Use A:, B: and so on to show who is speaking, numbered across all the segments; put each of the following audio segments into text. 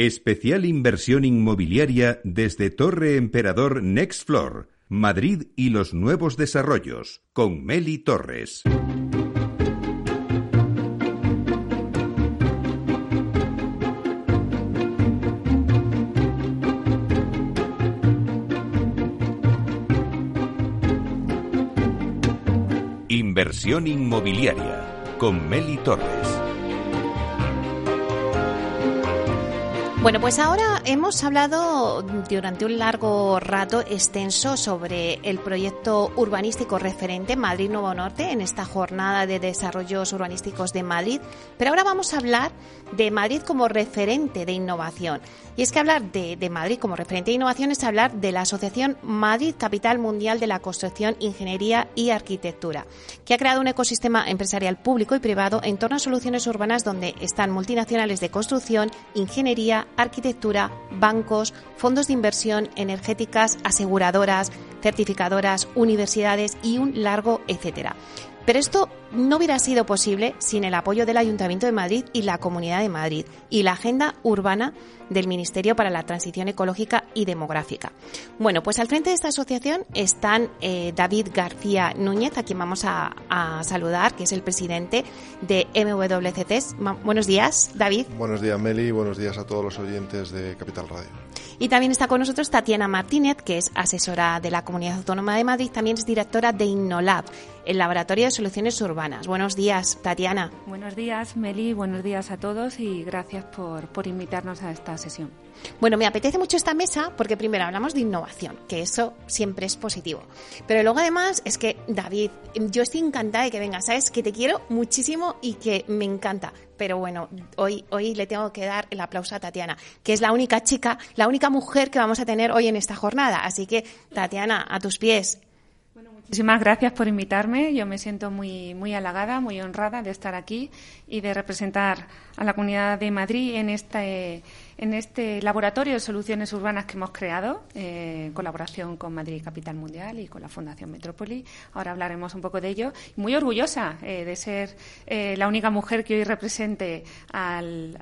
A: Especial inversión inmobiliaria desde Torre Emperador Next Floor, Madrid y los nuevos desarrollos, con Meli Torres. Inversión inmobiliaria con Meli Torres.
B: Bueno, pues ahora hemos hablado durante un largo rato extenso sobre el proyecto urbanístico referente Madrid Nuevo Norte en esta jornada de desarrollos urbanísticos de Madrid, pero ahora vamos a hablar de Madrid como referente de innovación. Y es que hablar de, Madrid como referente de innovación es hablar de la Asociación Madrid Capital Mundial de la Construcción, Ingeniería y Arquitectura, que ha creado un ecosistema empresarial público y privado en torno a soluciones urbanas donde están multinacionales de construcción, ingeniería, arquitectura, bancos, fondos de inversión, energéticas, aseguradoras, certificadoras, universidades y un largo etcétera. Pero esto no hubiera sido posible sin el apoyo del Ayuntamiento de Madrid y la Comunidad de Madrid y la agenda urbana del Ministerio para la Transición Ecológica y Demográfica. Bueno, pues al frente de esta asociación están eh, David García Núñez, a quien vamos a, saludar, que es el presidente de MWCT. Buenos días, David.
C: Buenos días, Meli, buenos días a todos los oyentes de Capital Radio.
B: Y también está con nosotros Tatiana Martínez, que es asesora de la Comunidad Autónoma de Madrid, también es directora de Innolab, el Laboratorio de Soluciones Urbanas. Buenos días, Tatiana.
D: Buenos días, Meli, buenos días a todos y gracias por, por invitarnos a esta sesión.
B: Bueno, me apetece mucho esta mesa porque primero hablamos de innovación, que eso siempre es positivo. Pero luego además es que, David, yo estoy encantada de que vengas, ¿sabes? Que te quiero muchísimo y que me encanta. Pero bueno, hoy, hoy le tengo que dar el aplauso a Tatiana, que es la única chica, la única mujer que vamos a tener hoy en esta jornada. Así que, Tatiana, a tus pies.
D: Muchísimas gracias por invitarme. Yo me siento muy, muy halagada, muy honrada de estar aquí y de representar a la Comunidad de Madrid en este, en este laboratorio de soluciones urbanas que hemos creado, eh, en colaboración con Madrid Capital Mundial y con la Fundación Metrópoli. Ahora hablaremos un poco de ello. Muy orgullosa eh, de ser eh, la única mujer que hoy represente al,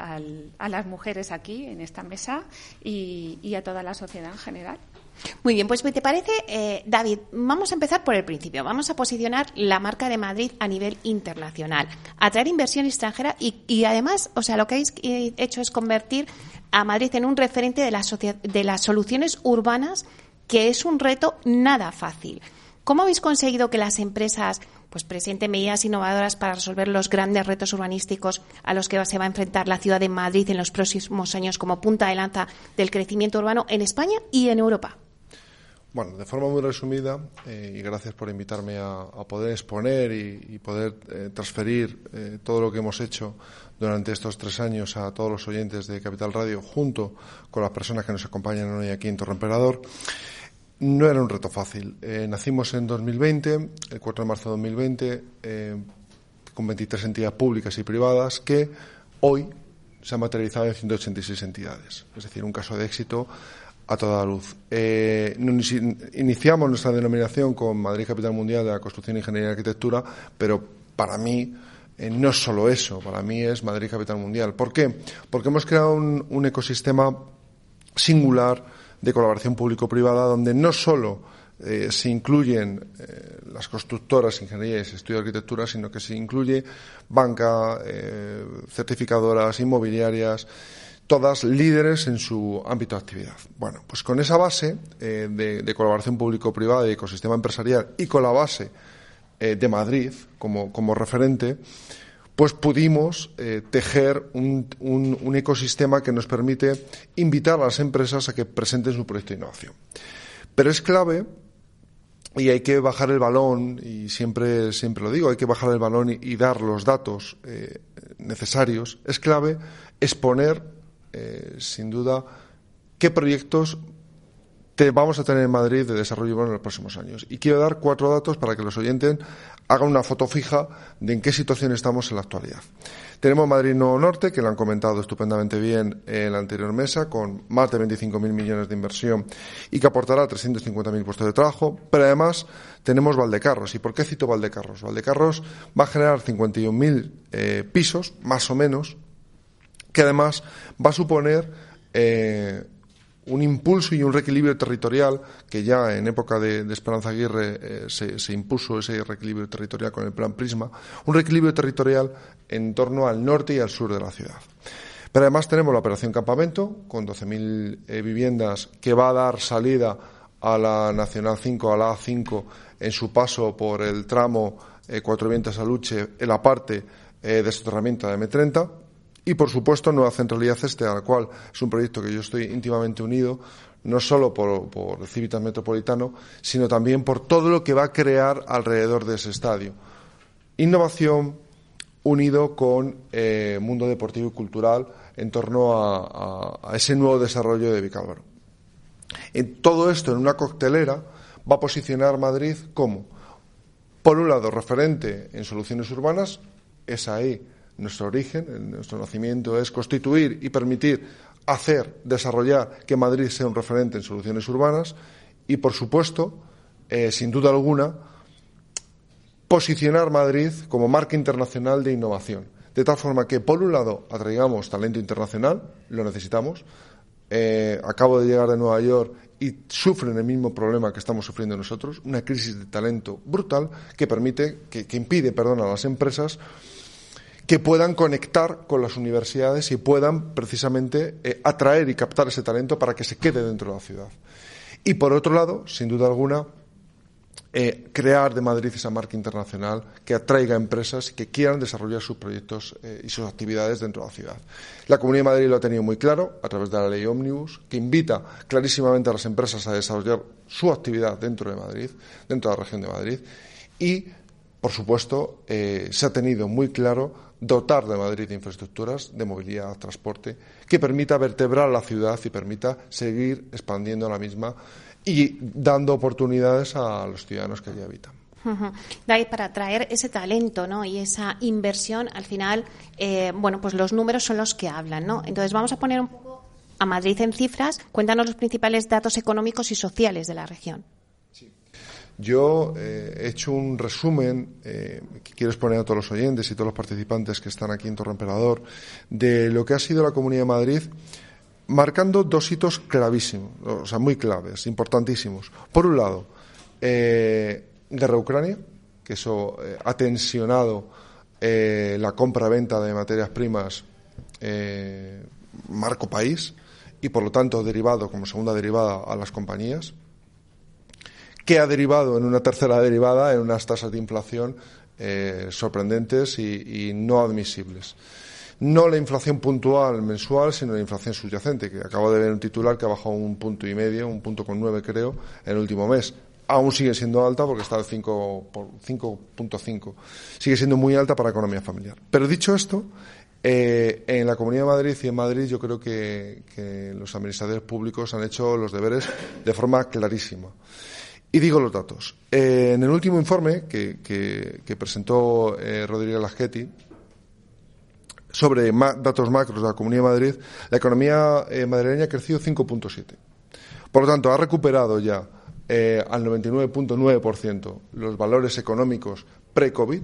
D: a las mujeres aquí en esta mesa y a toda la sociedad en general.
B: Muy bien, pues ¿te parece, eh, David? Vamos a empezar por el principio. Vamos a posicionar la marca de Madrid a nivel internacional, atraer inversión extranjera y, además, o sea, lo que habéis eh, hecho es convertir a Madrid en un referente de las, de las soluciones urbanas, que es un reto nada fácil. ¿Cómo habéis conseguido que las empresas pues presenten medidas innovadoras para resolver los grandes retos urbanísticos a los que se va a enfrentar la ciudad de Madrid en los próximos años como punta de lanza del crecimiento urbano en España y en Europa?
C: Bueno, de forma muy resumida, eh, y gracias por invitarme a, poder exponer y, poder eh, transferir eh, todo lo que hemos hecho durante estos tres años a todos los oyentes de Capital Radio, junto con las personas que nos acompañan hoy aquí en Torremperador. No era un reto fácil. nacimos en 2020, el 4 de marzo de 2020, con 23 entidades públicas y privadas que hoy se han materializado en 186 entidades. Es decir, un caso de éxito a toda luz. Eh, iniciamos nuestra denominación con Madrid Capital Mundial de la Construcción, Ingeniería y Arquitectura, pero para mí eh, no es solo eso, para mí es Madrid Capital Mundial. ¿Por qué? Porque hemos creado un, ecosistema singular de colaboración público-privada donde no solo eh, se incluyen las constructoras, ingenierías, estudio de arquitectura, sino que se incluye banca, certificadoras, inmobiliarias, todas líderes en su ámbito de actividad. Bueno, pues con esa base eh, de, colaboración público-privada y ecosistema empresarial y con la base eh, de Madrid como, como, referente, pues pudimos eh, tejer un, un, ecosistema que nos permite invitar a las empresas a que presenten su proyecto de innovación. Pero es clave y hay que bajar el balón, y siempre, siempre lo digo, hay que bajar el balón y dar los datos necesarios. Es clave exponer eh, sin duda, qué proyectos te vamos a tener en Madrid de desarrollo en los próximos años. Y quiero dar cuatro datos para que los oyentes hagan una foto fija de en qué situación estamos en la actualidad. Tenemos Madrid Nuevo Norte, que lo han comentado estupendamente bien en la anterior mesa, con más de 25.000 millones de inversión y que aportará 350.000 puestos de trabajo. Pero además tenemos Valdecarros. ¿Y por qué cito Valdecarros? Valdecarros va a generar 51.000 eh, pisos, más o menos, que además va a suponer eh, un impulso y un reequilibrio territorial que ya en época de, Esperanza Aguirre eh, se, impuso ese reequilibrio territorial con el plan Prisma, un reequilibrio territorial en torno al norte y al sur de la ciudad. Pero además tenemos la operación Campamento, con 12.000 eh, viviendas, que va a dar salida a la Nacional 5, a la A5, en su paso por el tramo eh, Cuatro Vientos a Luche, en la parte de soterramiento de M30 y, por supuesto, Nueva Centralidad Este, a la cual es un proyecto que yo estoy íntimamente unido, no solo por, por Civitas Metropolitano, sino también por todo lo que va a crear alrededor de ese estadio. Innovación unido con eh, mundo deportivo y cultural en torno a, ese nuevo desarrollo de Vicálvaro. En todo esto, en una coctelera, va a posicionar Madrid como, por un lado, referente en soluciones urbanas, es ahí nuestro origen, nuestro nacimiento es constituir y permitir hacer, desarrollar que Madrid sea un referente en soluciones urbanas y, por supuesto, eh, sin duda alguna, posicionar Madrid como marca internacional de innovación. De tal forma que, por un lado, atraigamos talento internacional, lo necesitamos. Eh, acabo de llegar de Nueva York y sufren el mismo problema que estamos sufriendo nosotros, una crisis de talento brutal que permite, que, que impide, perdón, a las empresas que puedan conectar con las universidades y puedan precisamente eh, atraer y captar ese talento para que se quede dentro de la ciudad. Y por otro lado, sin duda alguna, eh, crear de Madrid esa marca internacional que atraiga empresas que quieran desarrollar sus proyectos eh, y sus actividades dentro de la ciudad. La Comunidad de Madrid lo ha tenido muy claro a través de la ley Omnibus, que invita clarísimamente a las empresas a desarrollar su actividad dentro de Madrid, dentro de la región de Madrid, y, por supuesto, se ha tenido muy claro dotar de Madrid de infraestructuras de movilidad, transporte, que permita vertebrar la ciudad y permita seguir expandiendo la misma y dando oportunidades a los ciudadanos que allí habitan.
B: Para atraer ese talento ¿no? y esa inversión, al final, eh, bueno, pues los números son los que hablan, ¿no? Entonces vamos a poner un poco a Madrid en cifras. Cuéntanos los principales datos económicos y sociales de la región.
C: Yo eh, he hecho un resumen eh, que quiero exponer a todos los oyentes y todos los participantes que están aquí en Torre Emperador de lo que ha sido la Comunidad de Madrid, marcando dos hitos clavísimos, o sea, muy claves, importantísimos. Por un lado, eh, guerra Ucrania, que eso ha tensionado la compra-venta de materias primas marco país y, por lo tanto, derivado como segunda derivada a las compañías que ha derivado en una tercera derivada en unas tasas de inflación eh, sorprendentes y, no admisibles. No la inflación puntual mensual, sino la inflación subyacente, que acabo de ver un titular que ha bajado un punto y medio, un punto con nueve creo, en el último mes. Aún sigue siendo alta porque está al 5.5. Sigue siendo muy alta para la economía familiar. Pero dicho esto, eh, en la Comunidad de Madrid y en Madrid yo creo que, los administradores públicos han hecho los deberes de forma clarísima. Y digo los datos. Eh, en el último informe que, presentó eh, Rodríguez sobre datos macros de la Comunidad de Madrid, la economía eh, madrileña ha crecido 5.7. Por lo tanto, ha recuperado ya al 99.9% los valores económicos pre-COVID,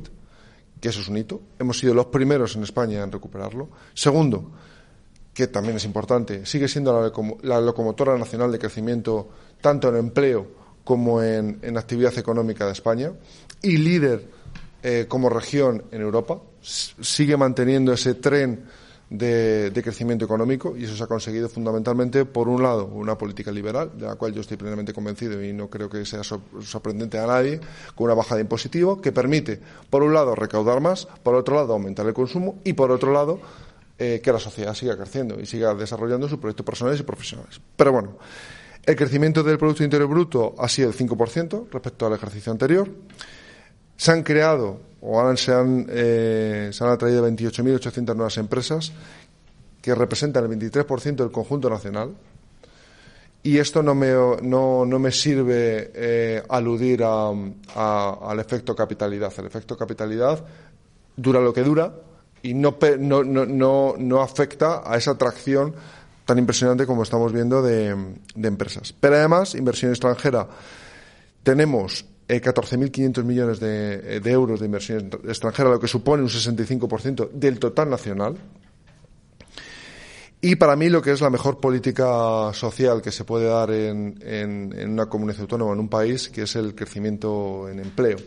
C: que eso es un hito. Hemos sido los primeros en España en recuperarlo. Segundo, que también es importante, sigue siendo la locomotora nacional de crecimiento tanto en empleo como en, actividad económica de España y líder eh, como región en Europa. sigue manteniendo ese tren de, crecimiento económico y eso se ha conseguido fundamentalmente, por un lado, una política liberal, de la cual yo estoy plenamente convencido y no creo que sea sorprendente a nadie, con una bajada de impositivo que permite, por un lado, recaudar más, por otro lado, aumentar el consumo y, por otro lado, eh, que la sociedad siga creciendo y siga desarrollando sus proyectos personales y profesionales. Pero bueno, el crecimiento del Producto Interior Bruto ha sido el 5% respecto al ejercicio anterior. Se han creado o se, han, eh, se han atraído 28.800 nuevas empresas que representan el 23% del conjunto nacional. Y esto no me, no, no me sirve eh, aludir al efecto capitalidad. El efecto capitalidad dura lo que dura y no, no, no afecta a esa atracción tan impresionante como estamos viendo de, empresas. Pero además, inversión extranjera. Tenemos 14.500 eh, millones de, euros de inversión extranjera, lo que supone un 65% del total nacional. Y para mí lo que es la mejor política social que se puede dar en, una comunidad autónoma, en un país, que es el crecimiento en empleo.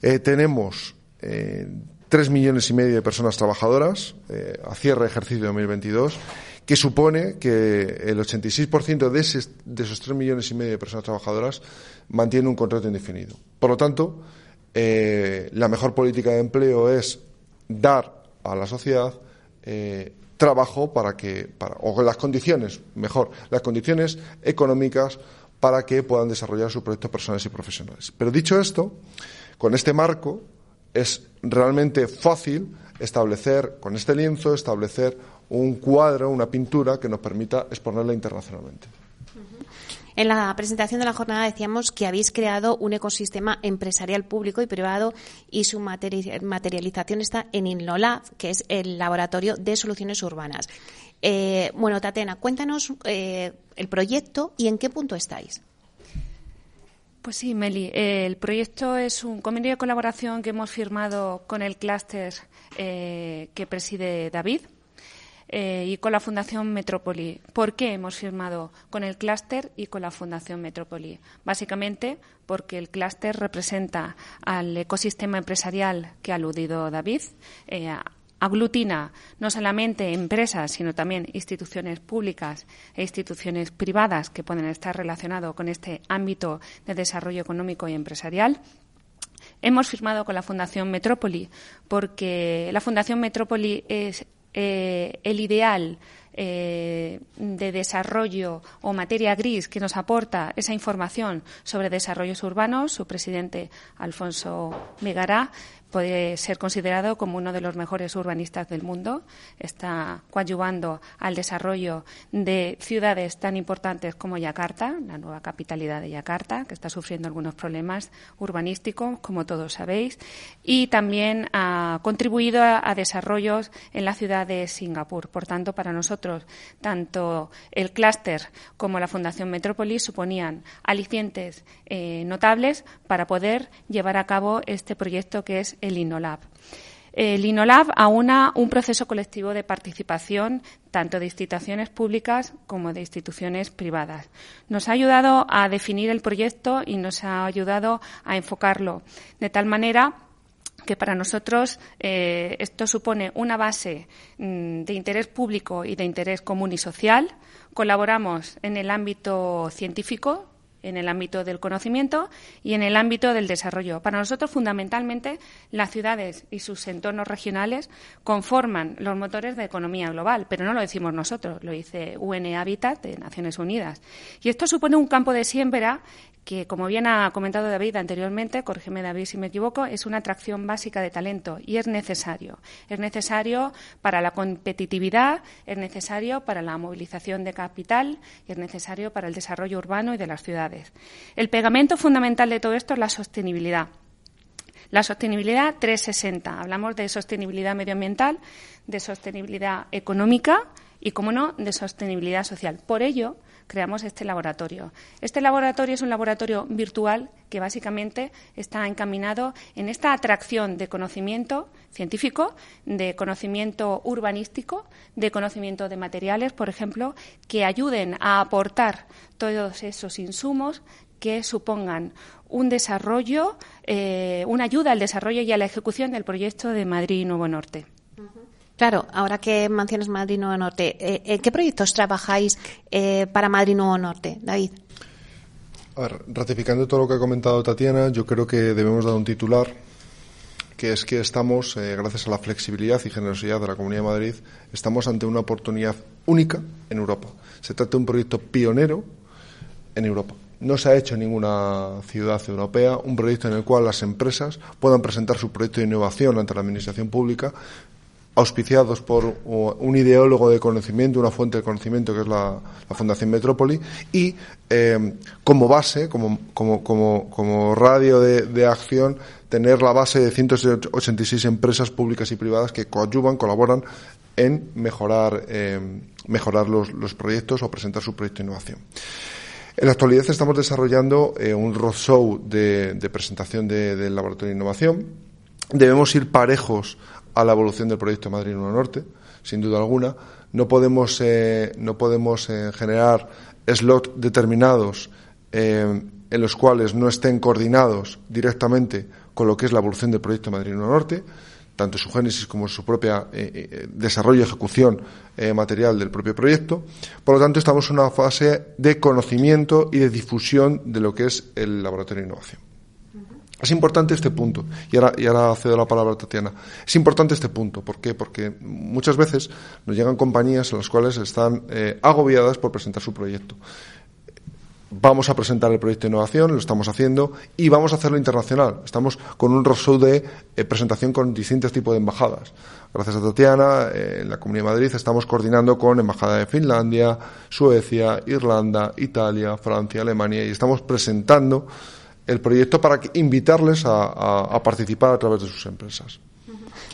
C: Eh, tenemos eh, tres millones y medio de personas trabajadoras eh, a cierre de ejercicio 2022, que supone que el 86% de, ese, de esos tres millones y medio de personas trabajadoras mantiene un contrato indefinido. Por lo tanto, la mejor política de empleo es dar a la sociedad trabajo para que, para, o las condiciones, mejor, las condiciones económicas para que puedan desarrollar sus proyectos personales y profesionales. Pero dicho esto, con este marco es realmente fácil establecer, con este lienzo, establecer un cuadro, una pintura que nos permita exponerla internacionalmente.
B: En la presentación de la jornada decíamos que habéis creado un ecosistema empresarial público y privado y su materialización está en INLOLAB, que es el Laboratorio de Soluciones Urbanas. Eh, bueno, Tatena, cuéntanos eh, el proyecto y en qué punto estáis.
D: Pues sí, Meli. el proyecto es un convenio de colaboración que hemos firmado con el clúster eh, que preside David, eh, y con la Fundación Metrópoli. ¿Por qué hemos firmado con el clúster y con la Fundación Metrópoli? Básicamente porque el clúster representa al ecosistema empresarial que ha aludido David. Eh, aglutina no solamente empresas, sino también instituciones públicas e instituciones privadas que pueden estar relacionados con este ámbito de desarrollo económico y empresarial. Hemos firmado con la Fundación Metrópoli porque la Fundación Metrópoli es eh, el ideal eh, de desarrollo o materia gris que nos aporta esa información sobre desarrollos urbanos, su presidente Alfonso Megará, puede ser considerado como uno de los mejores urbanistas del mundo. Está coadyuvando al desarrollo de ciudades tan importantes como Yakarta, la nueva capitalidad de Yakarta, que está sufriendo algunos problemas urbanísticos, como todos sabéis, y también ha contribuido a, desarrollos en la ciudad de Singapur. Por tanto, para nosotros, tanto el clúster como la Fundación Metrópolis suponían alicientes eh, notables para poder llevar a cabo este proyecto que es el INOLAB. El INOLAB aúna un proceso colectivo de participación tanto de instituciones públicas como de instituciones privadas. Nos ha ayudado a definir el proyecto y nos ha ayudado a enfocarlo de tal manera que para nosotros eh, esto supone una base mm, de interés público y de interés común y social. Colaboramos en el ámbito científico, en el ámbito del conocimiento y en el ámbito del desarrollo. Para nosotros, fundamentalmente, las ciudades y sus entornos regionales conforman los motores de economía global, pero no lo decimos nosotros, lo dice UN Habitat de Naciones Unidas. Y esto supone un campo de siembra que, como bien ha comentado David anteriormente, corrígeme David si me equivoco, es una atracción básica de talento y es necesario. Es necesario para la competitividad, es necesario para la movilización de capital y es necesario para el desarrollo urbano y de las ciudades. El pegamento fundamental de todo esto es la sostenibilidad. La sostenibilidad 360. Hablamos de sostenibilidad medioambiental, de sostenibilidad económica y, como no, de sostenibilidad social. Por ello, creamos este laboratorio. Este laboratorio es un laboratorio virtual que básicamente está encaminado en esta atracción de conocimiento científico, de conocimiento urbanístico, de conocimiento de materiales, por ejemplo, que ayuden a aportar todos esos insumos que supongan un desarrollo, eh, una ayuda al desarrollo y a la ejecución del proyecto de Madrid y Nuevo Norte.
B: Claro, ahora que mencionas Madrid Nuevo Norte, eh, ¿en qué proyectos trabajáis eh, para Madrid Nuevo Norte, David?
C: A ver, ratificando todo lo que ha comentado Tatiana, yo creo que debemos dar un titular, que es que estamos, eh, gracias a la flexibilidad y generosidad de la Comunidad de Madrid, estamos ante una oportunidad única en Europa. Se trata de un proyecto pionero en Europa. No se ha hecho en ninguna ciudad europea un proyecto en el cual las empresas puedan presentar su proyecto de innovación ante la Administración Pública auspiciados por un ideólogo de conocimiento, una fuente de conocimiento que es la, Fundación Metrópoli, y eh, como base, como, como, como, como radio de, acción, tener la base de 186 empresas públicas y privadas que coadyuvan, colaboran en mejorar, eh, mejorar los, proyectos o presentar su proyecto de innovación. En la actualidad estamos desarrollando eh, un roadshow de presentación del Laboratorio de Innovación. Debemos ir parejos a la evolución del proyecto Madrid Nuevo Norte. sin duda alguna. No podemos, no podemos generar slots determinados en los cuales no estén coordinados directamente con lo que es la evolución del proyecto Madrid Norte tanto su génesis como su propia eh, eh, desarrollo y ejecución eh, material del propio proyecto. Por lo tanto, estamos en una fase de conocimiento y de difusión de lo que es el laboratorio de innovación. Es importante este punto, y ahora, y ahora cedo la palabra a Tatiana. Es importante este punto, ¿por qué? Porque muchas veces nos llegan compañías en las cuales están agobiadas por presentar su proyecto vamos a presentar el proyecto de innovación, lo estamos haciendo, y vamos a hacerlo internacional. Estamos con un roadshow de eh, presentación con distintos tipos de embajadas. Gracias a Tatiana, eh, en la Comunidad de Madrid estamos coordinando con Embajada de Finlandia, Suecia, Irlanda, Italia, Francia, Alemania, y estamos presentando el proyecto para invitarles a, participar a través de sus empresas.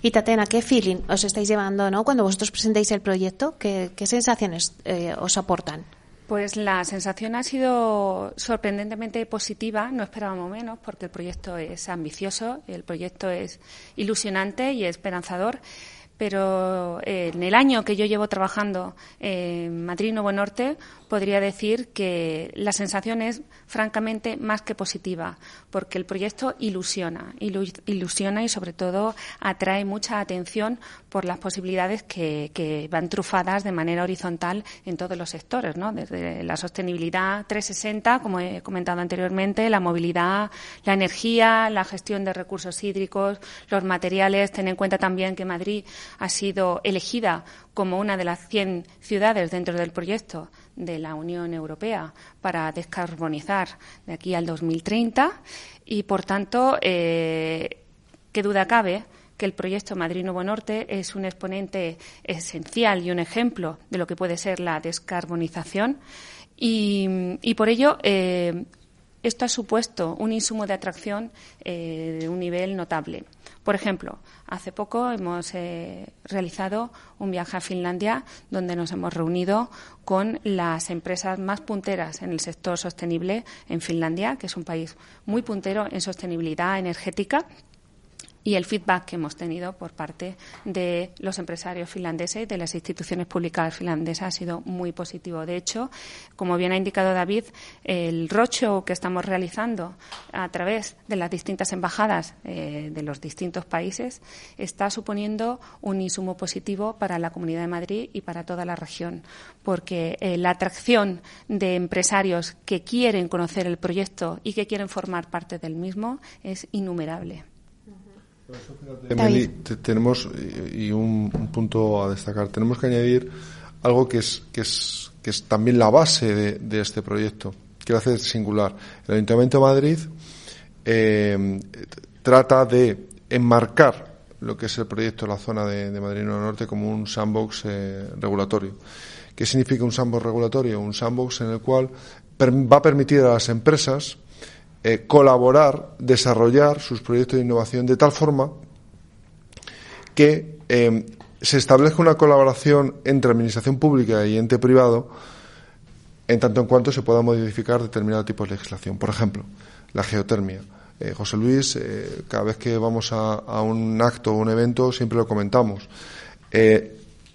B: Y Tatiana, ¿qué feeling os estáis llevando ¿no? cuando vosotros presentáis el proyecto? ¿Qué, sensaciones eh, os aportan?
D: Pues la sensación ha sido sorprendentemente positiva, no esperábamos menos, porque el proyecto es ambicioso, el proyecto es ilusionante y esperanzador pero eh, en el año que yo llevo trabajando en Madrid Nuevo Norte, podría decir que la sensación es francamente más que positiva, porque el proyecto ilusiona, ilusiona y sobre todo atrae mucha atención por las posibilidades que, van trufadas de manera horizontal en todos los sectores, ¿no? desde la sostenibilidad 360, como he comentado anteriormente, la movilidad, la energía, la gestión de recursos hídricos, los materiales. Ten en cuenta también que Madrid ha sido elegida como una de las 100 ciudades dentro del proyecto de la Unión Europea para descarbonizar de aquí al 2030 y, por tanto, eh, qué duda cabe que el proyecto Madrid Nuevo Norte es un exponente esencial y un ejemplo de lo que puede ser la descarbonización y, por ello eh, esto ha supuesto un insumo de atracción eh, de un nivel notable. Por ejemplo, hace poco hemos eh, realizado un viaje a Finlandia donde nos hemos reunido con las empresas más punteras en el sector sostenible en Finlandia, que es un país muy puntero en sostenibilidad energética y el feedback que hemos tenido por parte de los empresarios finlandeses y de las instituciones públicas finlandesas ha sido muy positivo. De hecho, como bien ha indicado David, el roadshow que estamos realizando a través de las distintas embajadas eh, de los distintos países está suponiendo un insumo positivo para la Comunidad de Madrid y para toda la región, porque eh, la atracción de empresarios que quieren conocer el proyecto y que quieren formar parte del mismo es innumerable
C: tenemos, y un, punto a destacar, tenemos que añadir algo que es, que es, que es también la base de, este proyecto, que lo hace singular. El Ayuntamiento de Madrid eh, trata de enmarcar lo que es el proyecto de la zona de, Madrid Norte como un sandbox eh, regulatorio. ¿Qué significa un sandbox regulatorio? Un sandbox en el cual va a permitir a las empresas eh, colaborar, desarrollar sus proyectos de innovación de tal forma que eh, se establezca una colaboración entre administración pública y ente privado en tanto en cuanto se pueda modificar determinado tipo de legislación. Por ejemplo, la geotermia. Eh, José Luis, cada vez que vamos a, un acto o un evento siempre lo comentamos.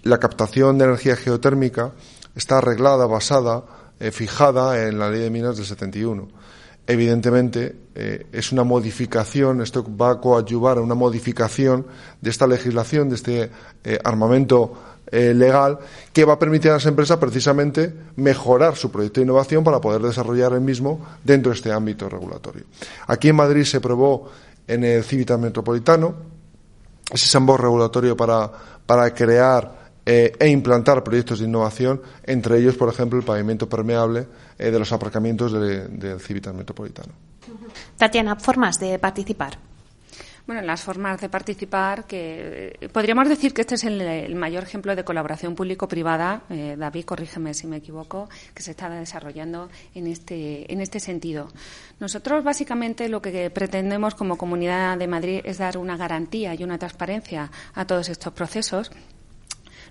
C: la captación de energía geotérmica está arreglada, basada, fijada en la ley de minas del 71 evidentemente eh, es una modificación, esto va a coadyuvar a una modificación de esta legislación, de este eh, armamento eh, legal, que va a permitir a las empresas precisamente mejorar su proyecto de innovación para poder desarrollar el mismo dentro de este ámbito regulatorio. Aquí en Madrid se probó en el Civitas Metropolitano ese sandbox regulatorio para, para crear eh, e implantar proyectos de innovación, entre ellos, por ejemplo, el pavimento permeable eh, de los aparcamientos del Civitas Metropolitano.
B: Tatiana, formas de participar.
D: Bueno, las formas de participar, que eh, podríamos decir que este es el, mayor ejemplo de colaboración público-privada, David, corrígeme si me equivoco, que se está desarrollando en este, en este sentido. Nosotros, básicamente, lo que pretendemos como Comunidad de Madrid es dar una garantía y una transparencia a todos estos procesos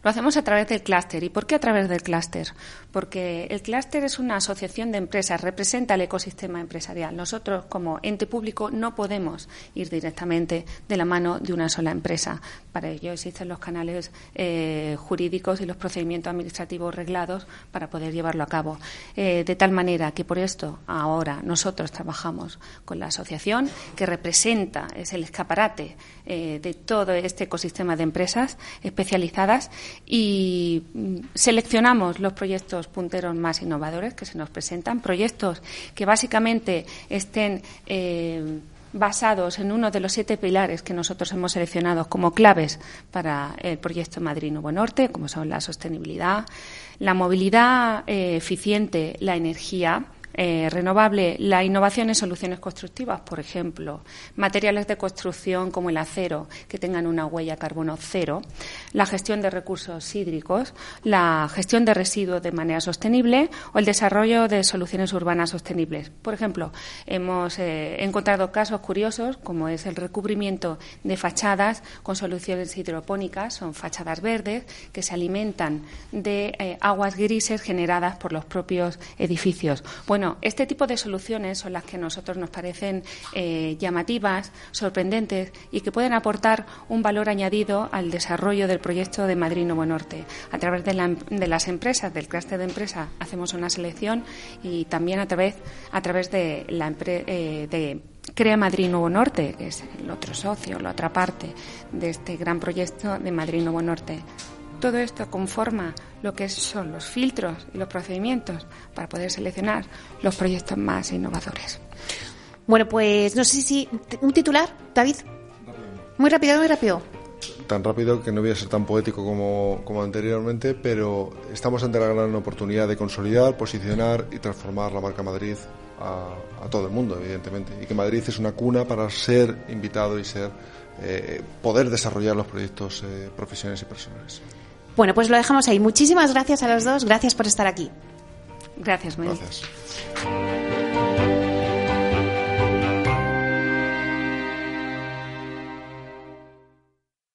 D: Lo hacemos a través del clúster. ¿Y por qué a través del clúster? Porque el clúster es una asociación de empresas, representa el ecosistema empresarial. Nosotros, como ente público, no podemos ir directamente de la mano de una sola empresa. Para ello existen los canales eh, jurídicos y los procedimientos administrativos reglados para poder llevarlo a cabo. Eh, de tal manera que por esto ahora nosotros trabajamos con la asociación que representa, es el escaparate eh, de todo este ecosistema de empresas especializadas y mm, seleccionamos los proyectos punteros más innovadores que se nos presentan, proyectos que básicamente estén eh, basados en uno de los siete pilares que nosotros hemos seleccionado como claves para el proyecto Madrid Nuevo Norte, como son la sostenibilidad, la movilidad eh, eficiente, la energía, eh, renovable, la innovación en soluciones constructivas, por ejemplo, materiales de construcción como el acero que tengan una huella carbono cero, la gestión de recursos hídricos, la gestión de residuos de manera sostenible o el desarrollo de soluciones urbanas sostenibles. Por ejemplo, hemos eh, encontrado casos curiosos como es el recubrimiento de fachadas con soluciones hidropónicas, son fachadas verdes que se alimentan de eh, aguas grises generadas por los propios edificios. Bueno, este tipo de soluciones son las que a nosotros nos parecen eh, llamativas, sorprendentes y que pueden aportar un valor añadido al desarrollo del proyecto de Madrid Nuevo Norte. A través de, las empresas, del clúster de empresa, hacemos una selección y también a través, de la eh, de Crea Madrid Nuevo Norte, que es el otro socio, la otra parte de este gran proyecto de Madrid Nuevo Norte. Todo esto conforma lo que son los filtros y los procedimientos para poder seleccionar los proyectos más innovadores.
B: Bueno, pues no sé si un titular, David. Muy rápido, muy rápido.
C: Tan rápido que no voy a ser tan poético como, como anteriormente, pero estamos ante la gran oportunidad de consolidar, posicionar y transformar la marca Madrid a, todo el mundo, evidentemente. Y que Madrid es una cuna para ser invitado y ser eh, poder desarrollar los proyectos eh, profesionales y personales.
B: Bueno, pues lo dejamos ahí. Muchísimas gracias a los dos. Gracias por estar aquí.
D: Gracias, Gracias.